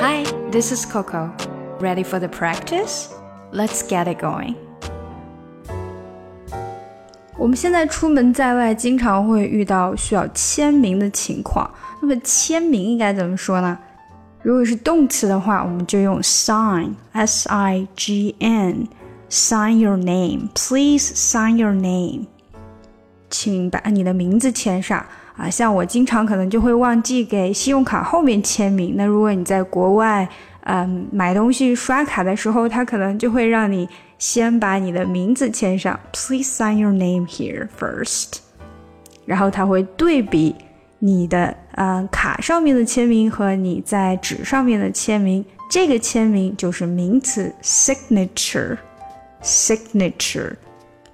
Hi, this is Coco. Ready for the practice? Let's get it going. 我们现在出门在外，经常会遇到需要签名的情况。那么签名应该怎么说呢？如果是动词的话，我们就用 sign，s i g n，sign your name. Please sign your name. 请把你的名字签上。 啊，像我经常可能就会忘记给信用卡后面签名。那如果你在国外，嗯，买东西刷卡的时候，他可能就会让你先把你的名字签上，Please sign your name here first。然后他会对比你的嗯卡上面的签名和你在纸上面的签名，这个签名就是名词 signature，signature。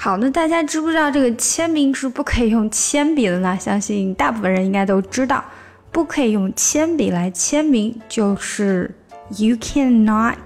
好，那大家知不知道这个签名是不可以用铅笔的呢？相信大部分人应该都知道，不可以用铅笔来签名，就是 You cannot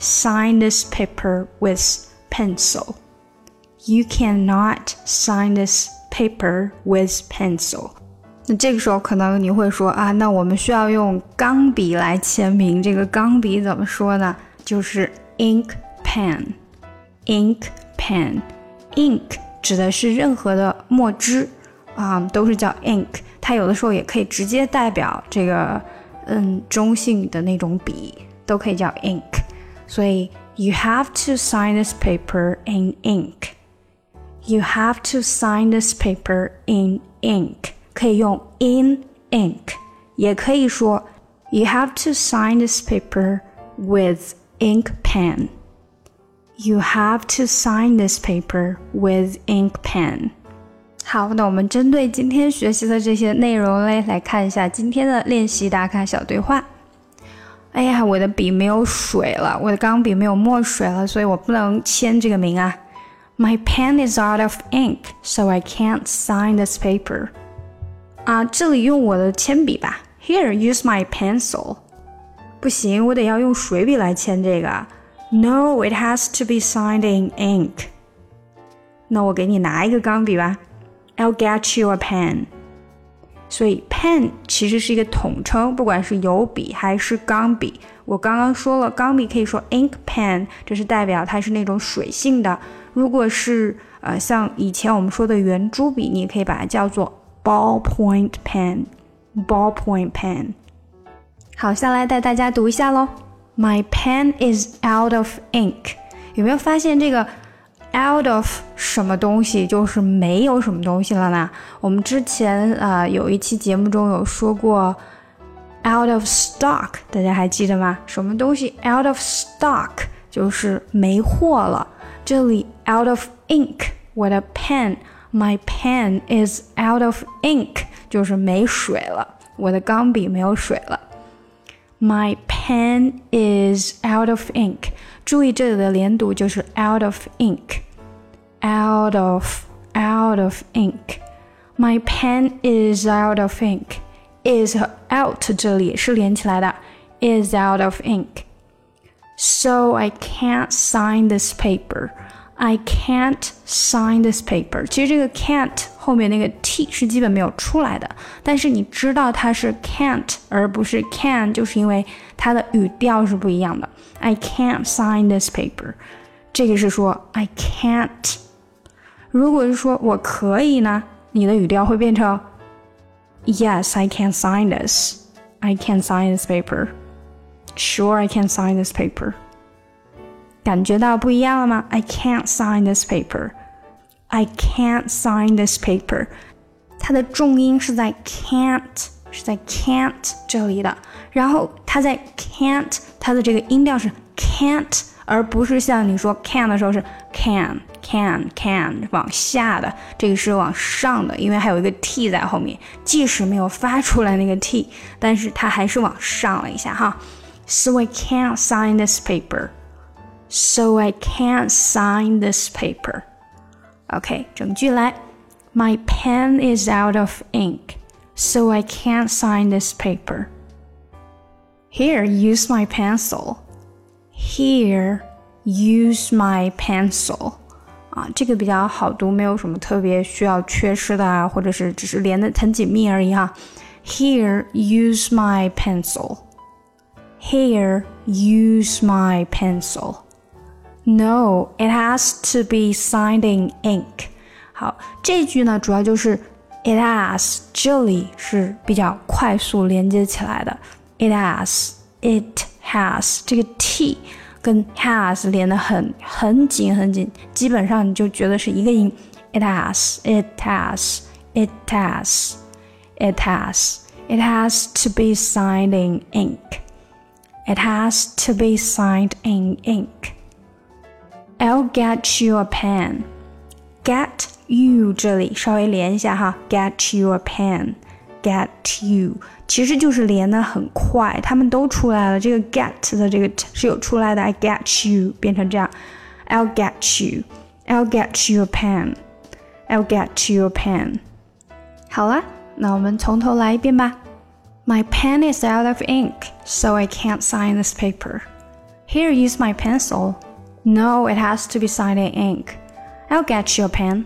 sign this paper with pencil. You cannot sign this paper with pencil. 那这个时候可能你会说啊，那我们需要用钢笔来签名，这个钢笔怎么说呢？就是 ink pen，ink pen。ink 指的是任何的墨汁啊，都是叫 ink。它有的时候也可以直接代表这个嗯中性的那种笔，都可以叫 ink。所以 you have to sign this paper in ink。You have to sign this paper in ink。可以用 in ink，也可以说 you have to sign this paper with ink pen。 You have to sign this paper with ink pen. 好，那我们针对今天学习的这些内容嘞，来看一下今天的练习打卡小对话。哎呀，我的笔没有水了，我的钢笔没有墨水了，所以我不能签这个名啊。My pen is out of ink, so I can't sign this paper. 啊，这里用我的铅笔吧。Here, use my pencil. 不行，我得要用水笔来签这个。 no, it has to be signed in ink. 那我给你拿一个钢笔吧。I'll get you a pen. 所以 pen 其实是一个统称，不管是油笔还是钢笔。我刚刚说了，钢笔可以说 ink pen，这是代表它是那种水性的。如果是呃像以前我们说的圆珠笔，你可以把它叫做 ballpoint pen。ballpoint pen。好，下来带大家读一下喽。 My pen is out of ink。有没有发现这个 out of 什么东西就是没有什么东西了呢？我们之前啊、呃、有一期节目中有说过 out of stock，大家还记得吗？什么东西 out of stock 就是没货了。这里 out of ink，我的 pen，my pen is out of ink，就是没水了，我的钢笔没有水了。My pen is out of ink。注意这里的连读就是 out of ink，out of out of ink。My pen is out of ink。is 和 out 这里是连起来的，is out of ink。So I can't sign this paper。I can't sign this paper。其实这个 can't 后面那个 t 是基本没有出来的，但是你知道它是 can't 而不是 can，就是因为 它的语调是不一样的。I can't sign this paper，这个是说 I can't。如果是说我可以呢，你的语调会变成 Yes, I can sign this. I can sign this paper. Sure, I can sign this paper. 感觉到不一样了吗？I can't sign this paper. I can't sign this paper. 它的重音是在 can't， 是在 can't 这里的。然后它在 can't，它的这个音调是 can't，而不是像你说 can 的时候是 can can can 往下的，这个是往上的，因为还有一个 t 在后面。即使没有发出来那个 t，但是它还是往上了一下哈。So I can't sign this paper. So I can't sign this paper. OK，整句来。My pen is out of ink, so I can't sign this paper. Here, use my pencil. Here, use my pencil. 啊，这个比较好读，没有什么特别需要缺失的啊，或者是只是连的很紧密而已哈。Here, use my pencil. Here, use my pencil. No, it has to be signed in ink. 好，这句呢，主要就是 it has 这里是比较快速连接起来的。It has, it has 这个 t 跟 has 连得很很紧很紧，基本上你就觉得是一个音。It has, it has, it has, it has, it has to be signed in ink. It has to be signed in ink. I'll get you a pen. Get you 这里稍微连一下哈，get you a pen。get you 其实就是连的很快，他们都出来了。这个 get 的这个是有出来的，I get you 变成这样，I'll get you, I'll get you a pen, I'll get you a pen。好了，那我们从头来一遍吧。My pen is out of ink, so I can't sign this paper. Here, use my pencil. No, it has to be signed in ink. I'll get you a pen.